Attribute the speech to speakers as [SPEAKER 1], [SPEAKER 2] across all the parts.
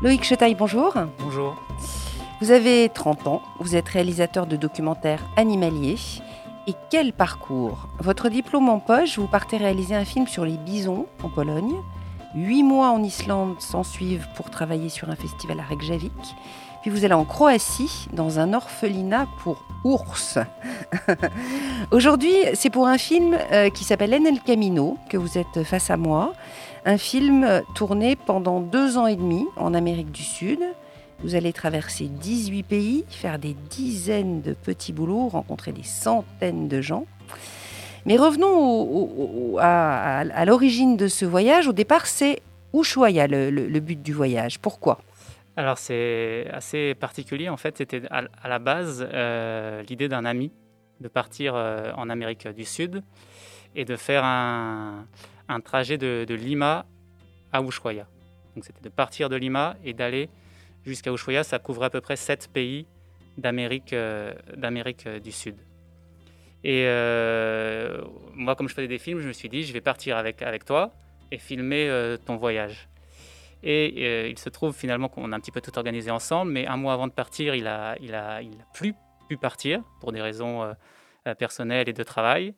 [SPEAKER 1] Loïc Chetaille, bonjour.
[SPEAKER 2] Bonjour.
[SPEAKER 1] Vous avez 30 ans, vous êtes réalisateur de documentaires animaliers. Et quel parcours? Votre diplôme en poche, vous partez réaliser un film sur les bisons en Pologne. Huit mois en Islande s'en suivent pour travailler sur un festival à Reykjavik. Puis vous allez en Croatie, dans un orphelinat pour ours. Aujourd'hui, c'est pour un film euh, qui s'appelle En el Camino que vous êtes face à moi. Un film tourné pendant deux ans et demi en Amérique du Sud. Vous allez traverser 18 pays, faire des dizaines de petits boulots, rencontrer des centaines de gens. Mais revenons à, l'origine de ce voyage. Au départ, c'est Ushuaia le, le, but du voyage. Pourquoi?
[SPEAKER 2] Alors c'est assez particulier. En fait, c'était à, la base euh, l'idée d'un ami de partir euh, en Amérique du Sud et de faire un, trajet de, Lima à Ushuaia. Donc c'était de partir de Lima et d'aller jusqu'à Ushuaia, ça couvre à peu près sept pays d'Amérique euh, euh, du Sud. Et euh, moi, comme je faisais des films, je me suis dit, je vais partir avec, avec toi et filmer ton voyage. Et il se trouve finalement qu'on a un petit peu tout organisé ensemble, mais un mois avant de partir, il a, il a, il a plus pu partir pour des raisons personnelles et de travail.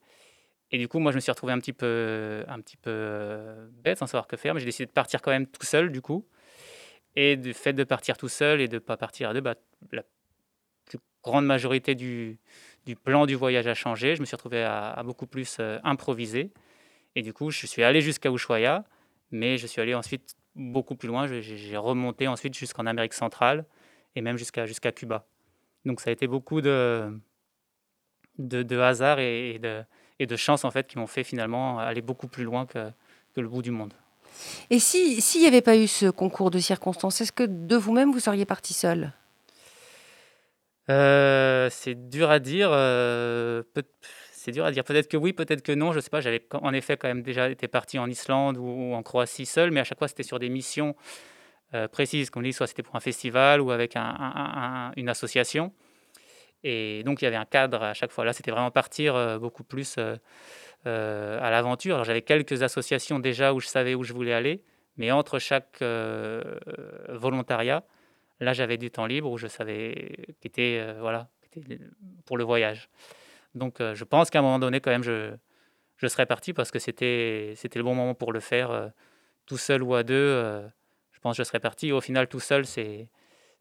[SPEAKER 2] Et du coup, moi, je me suis retrouvé un petit peu, un petit peu bête, sans savoir que faire, mais j'ai décidé de partir quand même tout seul, du coup. Et du fait de partir tout seul et de ne pas partir à deux, bah, la plus grande majorité du, plan du voyage a changé. Je me suis retrouvé à, beaucoup plus euh, improviser. Et du coup, je suis allé jusqu'à Ushuaia, mais je suis allé ensuite beaucoup plus loin. J'ai remonté ensuite jusqu'en Amérique centrale et même jusqu'à Cuba. Donc ça a été beaucoup de, de hasard et, de, et de chance en fait qui m'ont fait finalement aller beaucoup plus loin que, que le bout du monde.
[SPEAKER 1] Et s'il n'y avait pas eu ce concours de circonstances, est-ce que de vous-même, vous seriez parti seul?
[SPEAKER 2] Euh, C'est dur à dire. Euh, c'est dur à dire. Peut-être que oui, peut-être que non. Je ne sais pas. J'avais en effet quand même déjà été parti en Islande ou en Croatie seul, mais à chaque fois, c'était sur des missions euh, précises. Comme dit, soit c'était pour un festival ou avec une association. Et donc, il y avait un cadre à chaque fois. Là, c'était vraiment partir beaucoup plus euh, à l'aventure. Alors j'avais quelques associations déjà où je savais où je voulais aller, mais entre chaque euh, volontariat, là j'avais du temps libre où je savais qui était euh, voilà pour le voyage. Donc je pense qu'à un moment donné quand même je je serais parti parce que c'était le bon moment pour le faire tout seul ou à deux. je pense que je serais parti. Au final tout seul c'est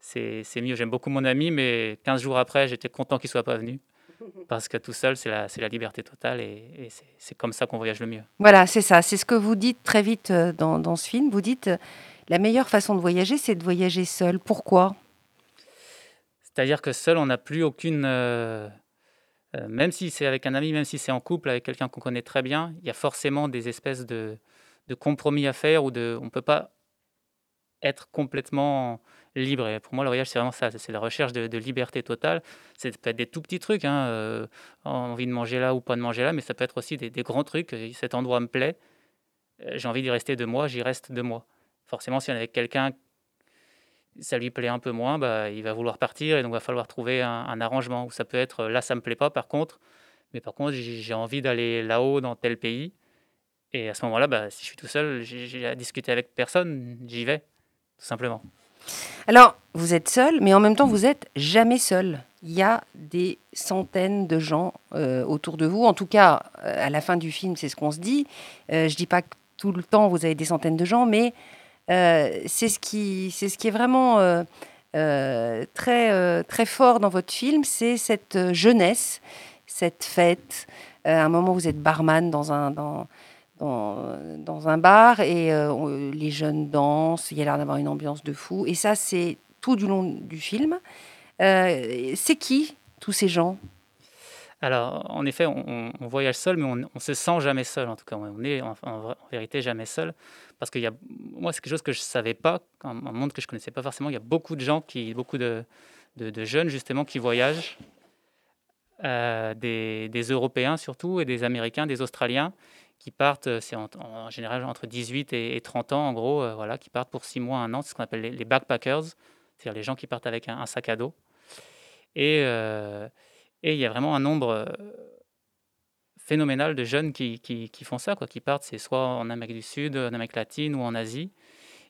[SPEAKER 2] c'est mieux. J'aime beaucoup mon ami, mais 15 jours après, j'étais content qu'il soit pas venu. Parce que tout seul, c'est la, la, liberté totale et, c'est comme ça qu'on voyage le mieux.
[SPEAKER 1] Voilà, c'est ça. C'est ce que vous dites très vite euh, dans, dans ce film. Vous dites, euh, la meilleure façon de voyager, c'est de voyager seul. Pourquoi?
[SPEAKER 2] C'est-à-dire que seul, on n'a plus aucune... Euh, même si c'est avec un ami, même si c'est en couple, avec quelqu'un qu'on connaît très bien, il y a forcément des espèces de, de compromis à faire ou de, on ne peut pas être complètement libre. Et pour moi, le voyage, c'est vraiment ça. C'est la recherche de, liberté totale. C'est peut être des tout petits trucs, hein, euh, envie de manger là ou pas de manger là, mais ça peut être aussi des, grands trucs. Cet endroit me plaît, euh, j'ai envie d'y rester deux mois, j'y reste deux mois. Forcément, si on est avec quelqu'un, ça lui plaît un peu moins, bah, il va vouloir partir et donc il va falloir trouver un, arrangement. Ou ça peut être là, ça me plaît pas, par contre, mais par contre, j'ai envie d'aller là-haut dans tel pays. Et à ce moment-là, bah, si je suis tout seul, j'ai à discuter avec personne, j'y vais, tout simplement.
[SPEAKER 1] Alors, vous êtes seul, mais en même temps, vous êtes jamais seul. Il y a des centaines de gens euh, autour de vous. En tout cas, euh, à la fin du film, c'est ce qu'on se dit. Euh, je dis pas que tout le temps vous avez des centaines de gens, mais c'est ce qui, ce qui est vraiment très, très fort dans votre film, c'est cette jeunesse, cette fête. à un moment, vous êtes barman dans un dans, un bar et euh, les jeunes dansent, il y a l'air d'avoir une ambiance de fou. Et ça, c'est tout du long du film. Euh, c'est qui tous ces gens?
[SPEAKER 2] Alors, en effet, on, voyage seul, mais on ne se sent jamais seul, en tout cas. On est en, vérité jamais seul. Parce que y a, moi, c'est quelque chose que je ne savais pas, un, monde que je ne connaissais pas forcément. Il y a beaucoup de gens, qui, beaucoup de, jeunes, justement, qui voyagent. Euh, des, Européens surtout, et des Américains, des Australiens, qui partent, euh, c'est en, général entre 18 et, 30 ans en gros, euh, voilà, qui partent pour 6 mois, 1 an, c'est ce qu'on appelle les, backpackers, c'est-à-dire les gens qui partent avec un, sac à dos. Et, euh, et, il y a vraiment un nombre phénoménal de jeunes qui, qui, font ça, quoi, qui partent, c'est soit en Amérique du Sud, en Amérique latine ou en Asie.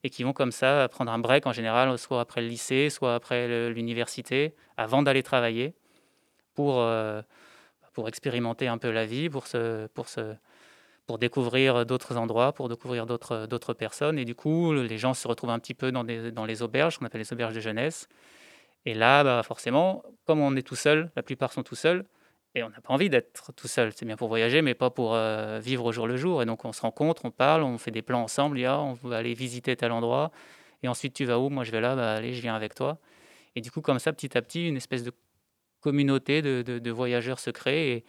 [SPEAKER 2] et qui vont comme ça prendre un break en général, soit après le lycée, soit après l'université, avant d'aller travailler, pour, pour expérimenter un peu la vie, pour, se, pour, se, pour découvrir d'autres endroits, pour découvrir d'autres personnes. Et du coup, les gens se retrouvent un petit peu dans, des, les auberges, qu'on appelle les auberges de jeunesse. Et là, bah, forcément, comme on est tout seul, la plupart sont tout seuls, et on n'a pas envie d'être tout seul. C'est bien pour voyager, mais pas pour euh, vivre au jour le jour. Et donc on se rencontre, on parle, on fait des plans ensemble. A, on va aller visiter tel endroit. Et ensuite, tu vas où? Moi, je vais là. Bah, allez, je viens avec toi. Et du coup, comme ça, petit à petit, une espèce de communauté de, de, voyageurs se crée. Et,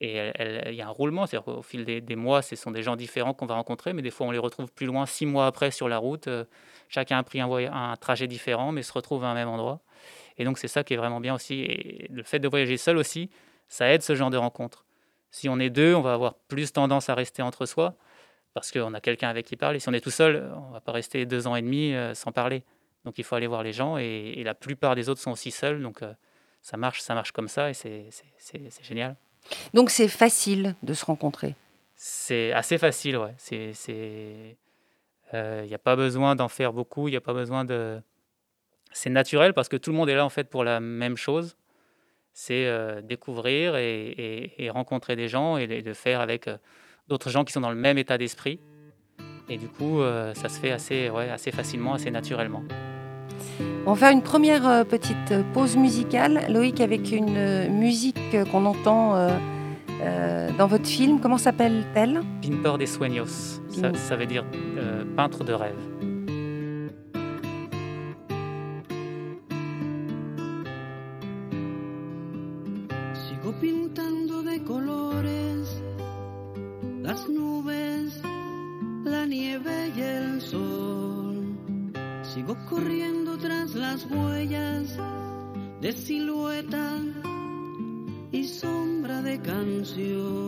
[SPEAKER 2] il y a un roulement. C'est-à-dire qu'au fil des, mois, ce sont des gens différents qu'on va rencontrer. Mais des fois, on les retrouve plus loin, six mois après, sur la route. Euh, chacun a pris un, trajet différent, mais se retrouve à un même endroit. Et donc, c'est ça qui est vraiment bien aussi. Et le fait de voyager seul aussi, ça aide ce genre de rencontre. Si on est deux, on va avoir plus tendance à rester entre soi parce qu'on a quelqu'un avec qui parler. Si on est tout seul, on va pas rester deux ans et demi euh, sans parler. Donc, il faut aller voir les gens et, la plupart des autres sont aussi seuls. Donc, euh, ça marche, ça marche comme ça et c'est génial.
[SPEAKER 1] Donc, c'est facile de se rencontrer.
[SPEAKER 2] C'est assez facile, ouais. C'est, il n'y euh, a pas besoin d'en faire beaucoup. Il n'y a pas besoin de c'est naturel parce que tout le monde est là en fait pour la même chose. C'est euh, découvrir et, rencontrer des gens et, de faire avec euh, d'autres gens qui sont dans le même état d'esprit. Et du coup, euh, ça se fait assez, ouais, assez facilement, assez naturellement.
[SPEAKER 1] On va faire une première petite pause musicale, Loïc, avec une musique qu'on entend dans votre film. Comment s'appelle-t-elle?
[SPEAKER 2] Pintor de Sueños. Ça, ça, veut dire peintre de rêve.
[SPEAKER 1] Sigo corriendo tras las huellas de silueta y sombra de canción.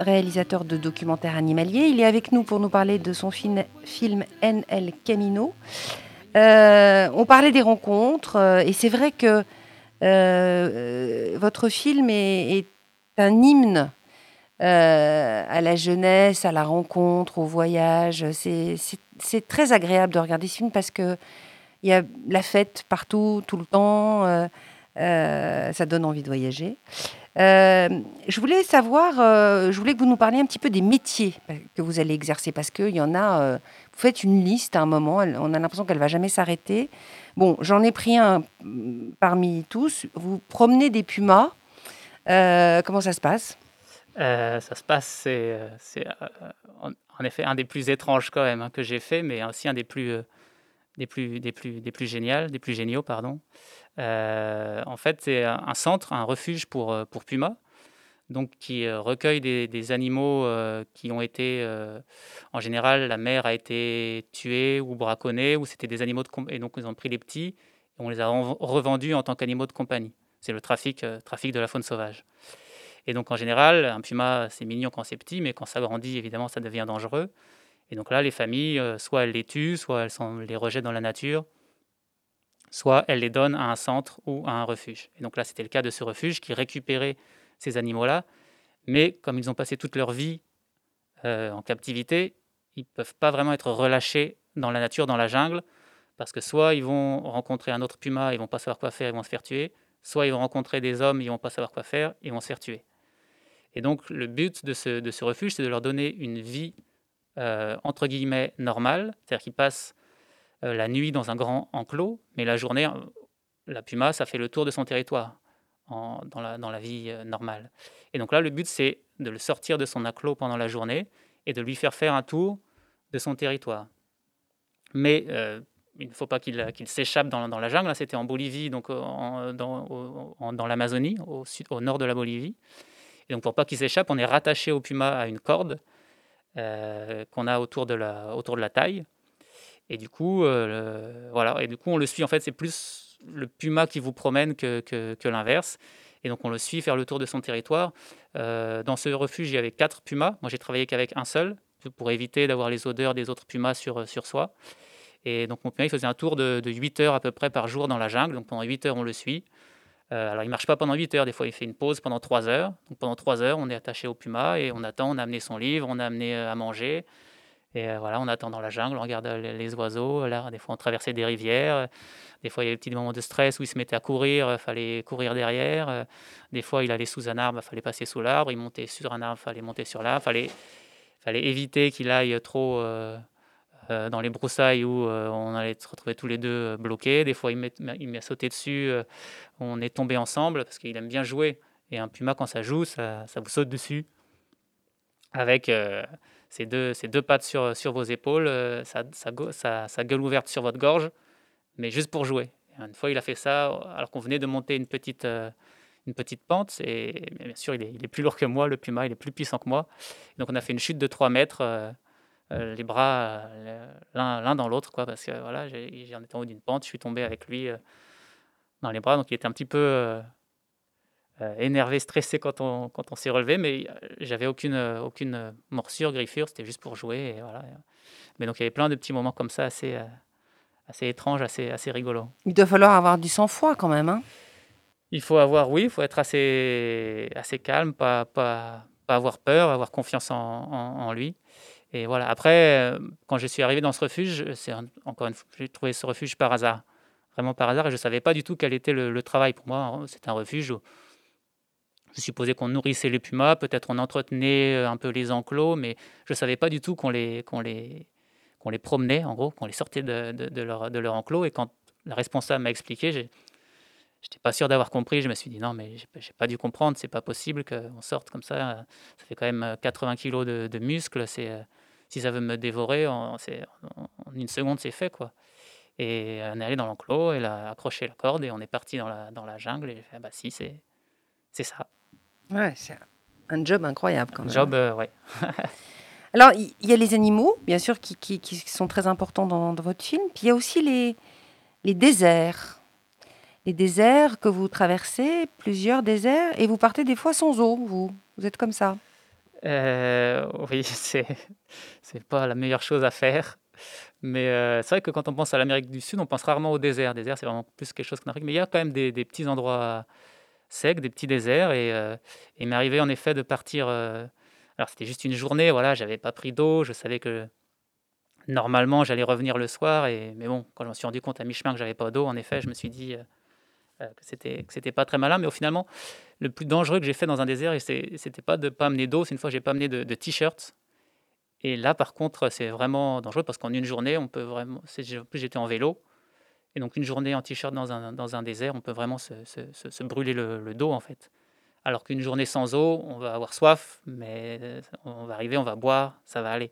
[SPEAKER 1] réalisateur de documentaires animaliers. Il est avec nous pour nous parler de son film, film NL Camino. Euh, on parlait des rencontres euh, et c'est vrai que votre film est, un hymne à la jeunesse, à la rencontre, au voyage. C'est très agréable de regarder ce film parce que il y a la fête partout, tout le temps. Euh, ça donne envie de voyager. Euh, je voulais savoir, euh, je voulais que vous nous parliez un petit peu des métiers que vous allez exercer parce qu'il y en a. vous faites une liste à un moment, on a l'impression qu'elle va jamais s'arrêter. Bon, j'en ai pris un mm, parmi tous. Vous promenez des pumas. comment ça se passe?
[SPEAKER 2] Ça se passe, c'est en, effet un des plus étranges quand même hein, que j'ai fait, mais aussi un des plus, des plus, des plus, des plus géniaux, des plus géniaux, pardon. Euh, en fait, c'est un centre, un refuge pour, euh, pour pumas, donc qui euh, recueille des, animaux qui ont été, en général, la mère a été tuée ou braconnée, ou c'était des animaux de et donc ils ont pris les petits et on les a revendus en tant qu'animaux de compagnie. C'est le trafic, trafic de la faune sauvage. Et donc en général, un puma, c'est mignon quand c'est petit, mais quand ça grandit, évidemment, ça devient dangereux. Et donc là, les familles, soit elles les tuent, soit elles les rejettent dans la nature soit elle les donne à un centre ou à un refuge. Et donc là, c'était le cas de ce refuge qui récupérait ces animaux-là, mais comme ils ont passé toute leur vie euh, en captivité, ils ne peuvent pas vraiment être relâchés dans la nature, dans la jungle, parce que soit ils vont rencontrer un autre puma, ils vont pas savoir quoi faire, ils vont se faire tuer, soit ils vont rencontrer des hommes, ils vont pas savoir quoi faire, ils vont se faire tuer. Et donc le but de ce refuge, c'est de leur donner une vie euh, entre guillemets normale, c'est-à-dire qu'ils passent euh, la nuit dans un grand enclos, mais la journée, euh, la puma, ça fait le tour de son territoire. dans, la, dans la vie normale. Et donc là, le but, c'est de le sortir de son acclos pendant la journée et de lui faire faire un tour de son territoire. Mais il ne faut pas qu'il s'échappe dans, la jungle. Là, c'était en Bolivie, donc dans, dans l'Amazonie, au, au nord de la Bolivie. Et donc, pour pas qu'il s'échappe, on est rattaché au puma à une corde euh, qu'on a autour de, la, autour de la taille. Et du coup, euh, voilà. Et du coup, on le suit. En fait, c'est plus le puma qui vous promène que, que, l'inverse. Et donc, on le suit faire le tour de son territoire. Euh, dans ce refuge, il y avait quatre pumas. Moi, j'ai travaillé qu'avec un seul pour éviter d'avoir les odeurs des autres pumas sur, sur soi. Et donc, mon puma, il faisait un tour de, de 8 heures à peu près par jour dans la jungle. Donc, pendant 8 heures, on le suit. Euh, alors, il ne marche pas pendant 8 heures, des fois, il fait une pause pendant 3 heures. Pendant 3 heures, on est attaché au puma et on attend, on a amené son livre, on a amené euh, à manger. Et euh, voilà, on attend dans la jungle, on regarde les, oiseaux. Là, des fois, on traversait des rivières. Des fois, il y avait des petits moments de stress où il se mettait à courir, il fallait courir derrière. Des fois, il allait sous un arbre, il fallait passer sous l'arbre. Il montait sur un arbre, il fallait monter sur l'arbre. Il fallait, fallait éviter qu'il aille trop dans les broussailles où euh, on allait se retrouver tous les deux euh, bloqués. Des fois, il m'a sauté dessus, on est tombé ensemble parce qu'il aime bien jouer. Et un puma, quand ça joue, ça, vous saute dessus avec ses, deux, pattes sur, vos épaules, sa, gueule ouverte sur votre gorge, mais juste pour jouer. une fois, il a fait ça alors qu'on venait de monter une petite, pente. Et bien sûr, il est, plus lourd que moi, le puma, il est plus puissant que moi. Donc, on a fait une chute de 3 mètres. Euh, les bras euh, l'un dans l'autre, quoi, parce que voilà, j'en étais en haut d'une pente, je suis tombé avec lui euh, dans les bras, donc il était un petit peu énervé, stressé quand on, quand on s'est relevé, mais j'avais aucune, aucune morsure, griffure, c'était juste pour jouer. Et voilà. Mais donc il y avait plein de petits moments comme ça assez, assez étranges, assez, assez rigolos.
[SPEAKER 1] Il doit falloir avoir du sang-froid quand même. Hein
[SPEAKER 2] il faut avoir, oui, il faut être assez, assez calme, pas, pas, pas avoir peur, avoir confiance en, en lui. Et voilà. Après, euh, quand je suis arrivé dans ce refuge, c'est encore une fois, j'ai trouvé ce refuge par hasard, vraiment par hasard, et je ne savais pas du tout quel était le, travail pour moi. C'est un refuge où je supposais qu'on nourrissait les pumas, peut-être on entretenait euh, un peu les enclos, mais je ne savais pas du tout qu'on les, qu'on les, qu'on les promenait, en gros, qu'on les sortait de, leur, de leur enclos. Et quand la responsable m'a expliqué, j'ai J'étais pas sûr d'avoir compris. Je me suis dit non, mais j'ai pas dû comprendre. C'est pas possible qu'on sorte comme ça. Ça fait quand même 80 euh, kilos de, de muscles. C'est si ça veut me dévorer, en, en une seconde, c'est fait. quoi. Et on est allé dans l'enclos, elle a accroché la corde et on est parti dans la, dans la jungle. Et j'ai fait, ah bah si, c'est, c'est ça.
[SPEAKER 1] Ouais, c'est un job incroyable quand même.
[SPEAKER 2] Job, euh, ouais.
[SPEAKER 1] Alors, il y, a les animaux, bien sûr, qui, qui, qui sont très importants dans, dans, votre film. Puis il y a aussi les, les déserts. Les déserts que vous traversez, plusieurs déserts, et vous partez des fois sans eau, vous. Vous êtes comme ça.
[SPEAKER 2] Euh, oui, c'est c'est pas la meilleure chose à faire. Mais euh, c'est vrai que quand on pense à l'Amérique du Sud, on pense rarement au désert. Désert, c'est vraiment plus quelque chose qu'en Afrique. Mais il y a quand même des, petits endroits secs, des petits déserts. Et, euh, il m'est arrivé en effet de partir. alors c'était juste une journée, voilà, j'avais pas pris d'eau. Je savais que normalement j'allais revenir le soir. Et, mais bon, quand je me suis rendu compte à mi-chemin que j'avais pas d'eau, en effet, je me suis dit que c'était que c'était pas très malin. Mais au finalement, le plus dangereux que j'ai fait dans un désert, c'était pas de pas amener d'eau, c'est une fois j'ai pas amené de, t-shirts. Et là, par contre, c'est vraiment dangereux parce qu'en une journée, on peut vraiment. J'étais en vélo. Et donc, une journée en t-shirt dans un, dans un désert, on peut vraiment se, brûler le, dos, en fait. Alors qu'une journée sans eau, on va avoir soif, mais on va arriver, on va boire, ça va aller.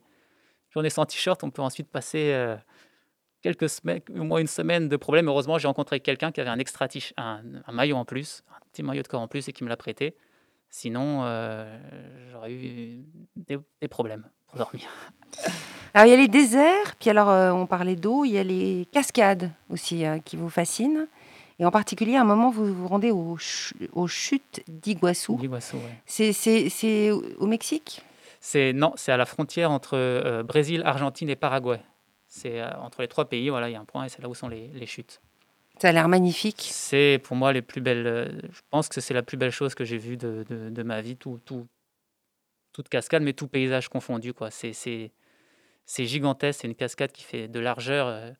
[SPEAKER 2] Une journée sans t-shirt, on peut ensuite passer euh, quelques semaines, au moins une semaine de problème. Heureusement, j'ai rencontré quelqu'un qui avait un extra un, un, maillot en plus, un petit maillot de corps en plus et qui me l'a prêté. Sinon, euh, j'aurais eu des, problèmes pour dormir.
[SPEAKER 1] Alors, il y a les déserts, puis alors, euh, on parlait d'eau, il y a les cascades aussi euh, qui vous fascinent. Et en particulier, à un moment, vous vous rendez aux, chutes d'Iguassou.
[SPEAKER 2] D'Iguassou,
[SPEAKER 1] C'est au Mexique?
[SPEAKER 2] Non, c'est à la frontière entre Brésil, Argentine et Paraguay. C'est euh, entre les trois pays, voilà, il y a un point et c'est là où sont les, les chutes.
[SPEAKER 1] Ça a l'air magnifique.
[SPEAKER 2] C'est pour moi les plus belles. Euh, je pense que c'est la plus belle chose que j'ai vue de, de, de, ma vie, tout, tout, toute cascade, mais tout paysage confondu. Quoi. C'est, c'est, c'est gigantesque. C'est une cascade qui fait de largeur. Euh,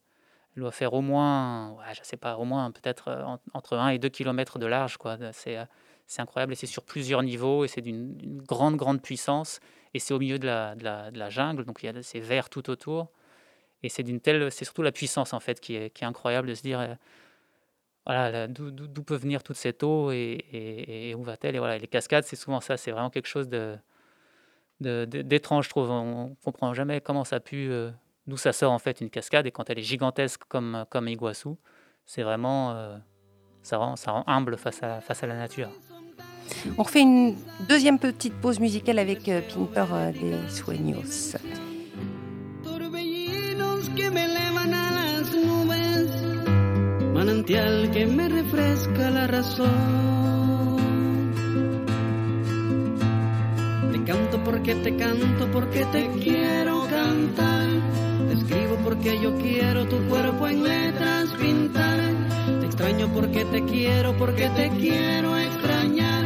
[SPEAKER 2] elle doit faire au moins, ouais, je sais pas, au moins peut-être entre 1 et 2 km de large. Quoi. C'est, c'est incroyable et c'est sur plusieurs niveaux et c'est d'une grande, grande puissance. Et c'est au milieu de la, de la, de la jungle, donc il y a ces verts tout autour. Et c'est d'une telle, c'est surtout la puissance en fait qui est, incroyable de se dire, euh, voilà, d'où peut venir toute cette eau et, où va-t-elle? Et voilà, les cascades, c'est souvent ça, c'est vraiment quelque chose d'étrange, je trouve. On comprend jamais comment ça a pu, d'où ça sort en fait une cascade. Et quand elle est gigantesque comme comme Iguassou, c'est vraiment, ça rend ça rend humble face à face à la nature.
[SPEAKER 1] On refait une deuxième petite pause musicale avec Pinter des Sueños.
[SPEAKER 3] Manantial que me refresca la razón. Te canto porque te canto, porque te quiero cantar. Te escribo porque yo quiero tu cuerpo en letras pintar. Te extraño porque te quiero, porque te quiero extrañar.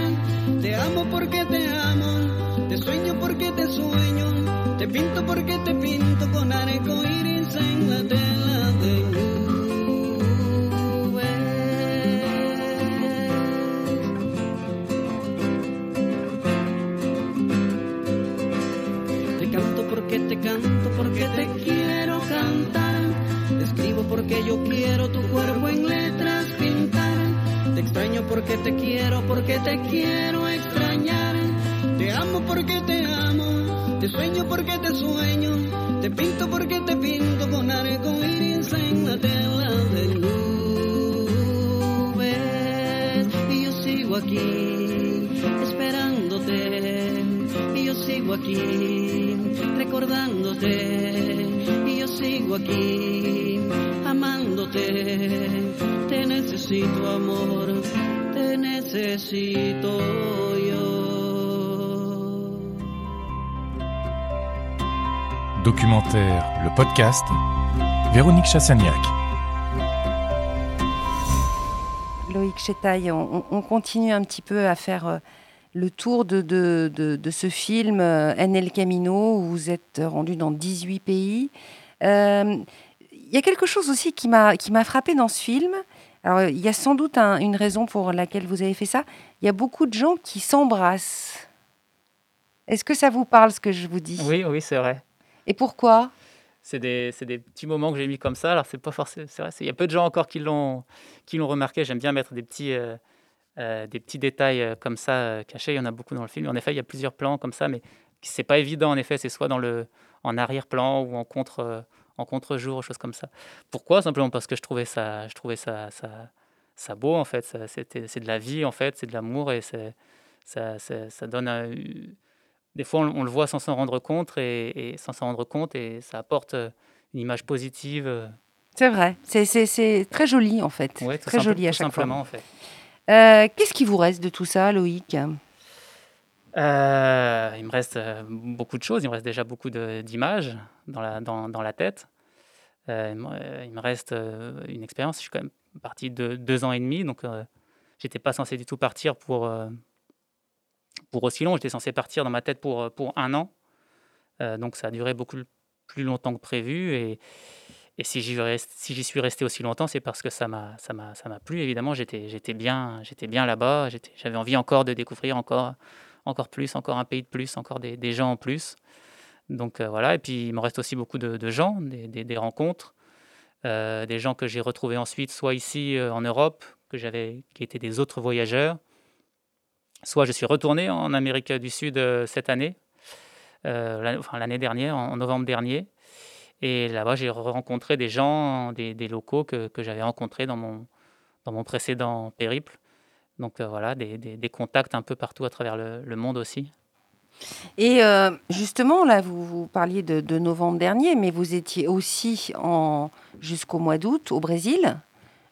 [SPEAKER 3] Te amo porque te amo, te sueño porque te sueño. Te pinto porque te pinto con arco iris te canto porque te canto porque te quiero cantar. Te escribo porque yo quiero tu cuerpo en letras pintar. Te extraño porque te quiero porque te quiero extrañar. Te amo porque te amo. Te sueño porque te sueño. Te pinto porque pinto con arco iris en la tela de nubes. Y yo sigo aquí esperándote. Y yo sigo aquí recordándote y yo sigo aquí amándote. Te necesito amor, te necesito yo.
[SPEAKER 4] Documentaire, le podcast, Véronique Chassagnac.
[SPEAKER 1] Loïc Chetaille, on, on, continue un petit peu à faire euh, le tour de, de, ce film euh, En El Camino, où vous êtes rendu dans 18 pays. Euh, il y a quelque chose aussi qui m'a frappé dans ce film. Alors, il y a sans doute une raison pour laquelle vous avez fait ça. Il y a beaucoup de gens qui s'embrassent. Est-ce que ça vous parle ce que je vous dis?
[SPEAKER 2] Oui, oui, c'est vrai.
[SPEAKER 1] Et pourquoi?
[SPEAKER 2] C'est des, des, petits moments que j'ai mis comme ça. Alors, c'est pas forcément. C'est il y a peu de gens encore qui l'ont remarqué. J'aime bien mettre des petits. Euh, euh, des petits détails euh, comme ça cachés. Il y en a beaucoup dans le film. En effet, il y a plusieurs plans comme ça, mais c'est pas évident. En effet, c'est soit dans le en arrière-plan ou en contre en contre-jour, choses comme ça. Pourquoi? Simplement parce que je trouvais ça, je trouvais ça, ça, beau en fait. c'est de la vie en fait, c'est de l'amour et ça, ça, donne. Des fois, on, le voit sans s'en rendre compte et, sans s'en rendre compte et ça apporte une image positive.
[SPEAKER 1] C'est vrai, c'est très joli en fait. très joli à chaque
[SPEAKER 2] simplement,
[SPEAKER 1] fois.
[SPEAKER 2] En fait.
[SPEAKER 1] Euh, qu'est-ce qui vous reste de tout ça, Loïc?
[SPEAKER 2] Euh, Il me reste euh, beaucoup de choses. Il me reste déjà beaucoup d'images dans la, dans, dans la tête. il me reste une expérience. Je suis quand même parti de deux ans et demi, donc j'étais pas censé du tout partir pour, pour aussi long. J'étais censé partir dans ma tête pour, pour un an. donc ça a duré beaucoup plus longtemps que prévu. Et, et si j'y si suis resté aussi longtemps, c'est parce que ça m'a plu. Évidemment, j'étais bien, bien là-bas. J'avais envie encore de découvrir encore, encore plus, encore un pays de plus, encore des, des gens en plus. Donc euh, voilà. Et puis il me reste aussi beaucoup de, de gens, des, des, rencontres, euh, des gens que j'ai retrouvés ensuite, soit ici euh, en Europe, que j'avais, qui étaient des autres voyageurs, soit je suis retourné en Amérique du Sud cette année, enfin l'année dernière, en novembre dernier. Et là-bas, j'ai rencontré des gens, des, locaux que, j'avais rencontrés dans mon, dans mon précédent périple. Donc euh, voilà, des, des, contacts un peu partout à travers le, monde aussi.
[SPEAKER 1] Et euh, justement, là, vous, vous parliez de, de, novembre dernier, mais vous étiez aussi jusqu'au mois d'août au Brésil.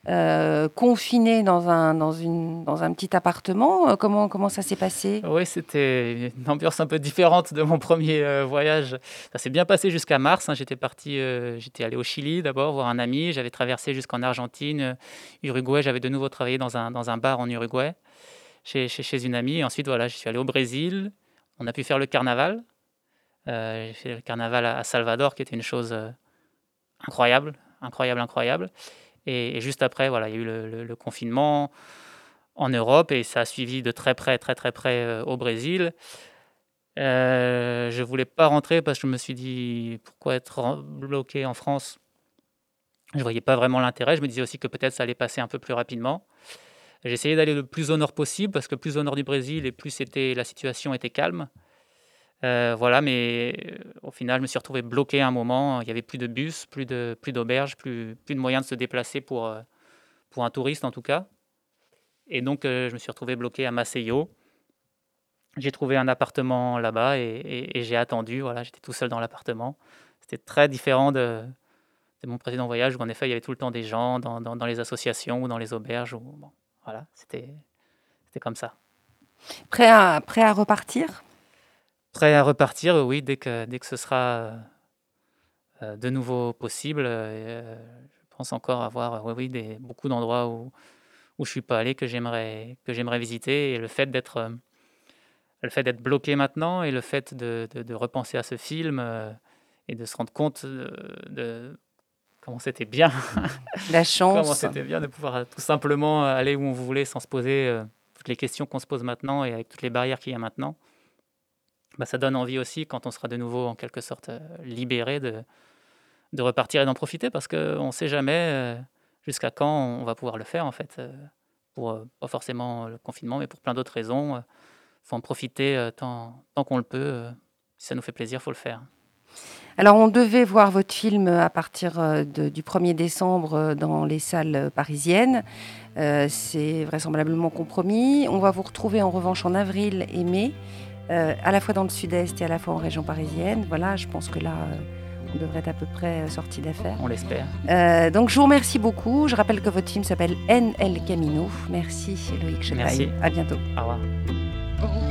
[SPEAKER 1] Euh, confiné dans un, dans, une, dans un petit appartement. Euh, comment, comment ça s'est passé?
[SPEAKER 2] Oui, c'était une ambiance un peu différente de mon premier euh, voyage. Ça s'est bien passé jusqu'à mars. Hein. J'étais parti, j'étais allé au Chili d'abord voir un ami. J'avais traversé jusqu'en Argentine, Uruguay. J'avais de nouveau travaillé dans un, dans un bar en Uruguay chez, chez, chez, une amie. Et ensuite, voilà, je suis allé au Brésil. On a pu faire le carnaval. J'ai fait le carnaval à Salvador, qui était une chose incroyable, incroyable, incroyable. Et, juste après, voilà, il y a eu le, confinement en Europe et ça a suivi de très près, très très près euh, au Brésil. Euh, je voulais pas rentrer parce que je me suis dit pourquoi être bloqué en France? Je voyais pas vraiment l'intérêt. Je me disais aussi que peut-être ça allait passer un peu plus rapidement. Essayé d'aller le plus au nord possible parce que plus au nord du Brésil et plus la situation était calme. Euh, voilà, mais euh, au final, je me suis retrouvé bloqué à un moment. Il n'y avait plus de bus, plus de plus d'auberges, plus, plus de moyens de se déplacer pour, euh, pour un touriste en tout cas. Et donc, je me suis retrouvé bloqué à Maceió. J'ai trouvé un appartement là-bas et, j'ai attendu. Voilà, j'étais tout seul dans l'appartement. C'était très différent de, de, mon précédent voyage où en effet il y avait tout le temps des gens dans, dans, les associations ou dans les auberges. bon, voilà, c'était comme ça.
[SPEAKER 1] Prêt à, prêt à repartir?
[SPEAKER 2] Prêt à repartir, oui, dès que, dès que ce sera euh, de nouveau possible. Euh, je pense encore avoir oui, oui, des, beaucoup d'endroits où, où je suis pas allé que j'aimerais que j'aimerais visiter. Et le fait d'être le fait d'être bloqué maintenant et le fait de, de, repenser à ce film euh, et de se rendre compte de, comment c'était bien.
[SPEAKER 1] La chance.
[SPEAKER 2] comment c'était bien de pouvoir tout simplement aller où on voulait sans se poser toutes les questions qu'on se pose maintenant et avec toutes les barrières qu'il y a maintenant. Bah, ça donne envie aussi, quand on sera de nouveau en quelque sorte euh, libéré, de, de repartir et d'en profiter parce qu'on ne sait jamais euh, jusqu'à quand on va pouvoir le faire en fait. Euh, pour, pas forcément le confinement, mais pour plein d'autres raisons. Il faut en profiter tant, tant qu'on le peut. Si ça nous fait plaisir, il faut le faire.
[SPEAKER 1] Alors, on devait voir votre film à partir du 1er décembre dans les salles parisiennes. C'est vraisemblablement compromis. On va vous retrouver en revanche en avril et mai. Euh, à la fois dans le sud-est et à la fois en région parisienne. Voilà, je pense que là, euh, on devrait être à peu près euh, sorti d'affaires.
[SPEAKER 2] On l'espère.
[SPEAKER 1] donc je vous remercie beaucoup. Je rappelle que votre film s'appelle NL Camino. Merci Loïc Chevaille.
[SPEAKER 2] Merci.
[SPEAKER 1] À bientôt.
[SPEAKER 2] Au revoir.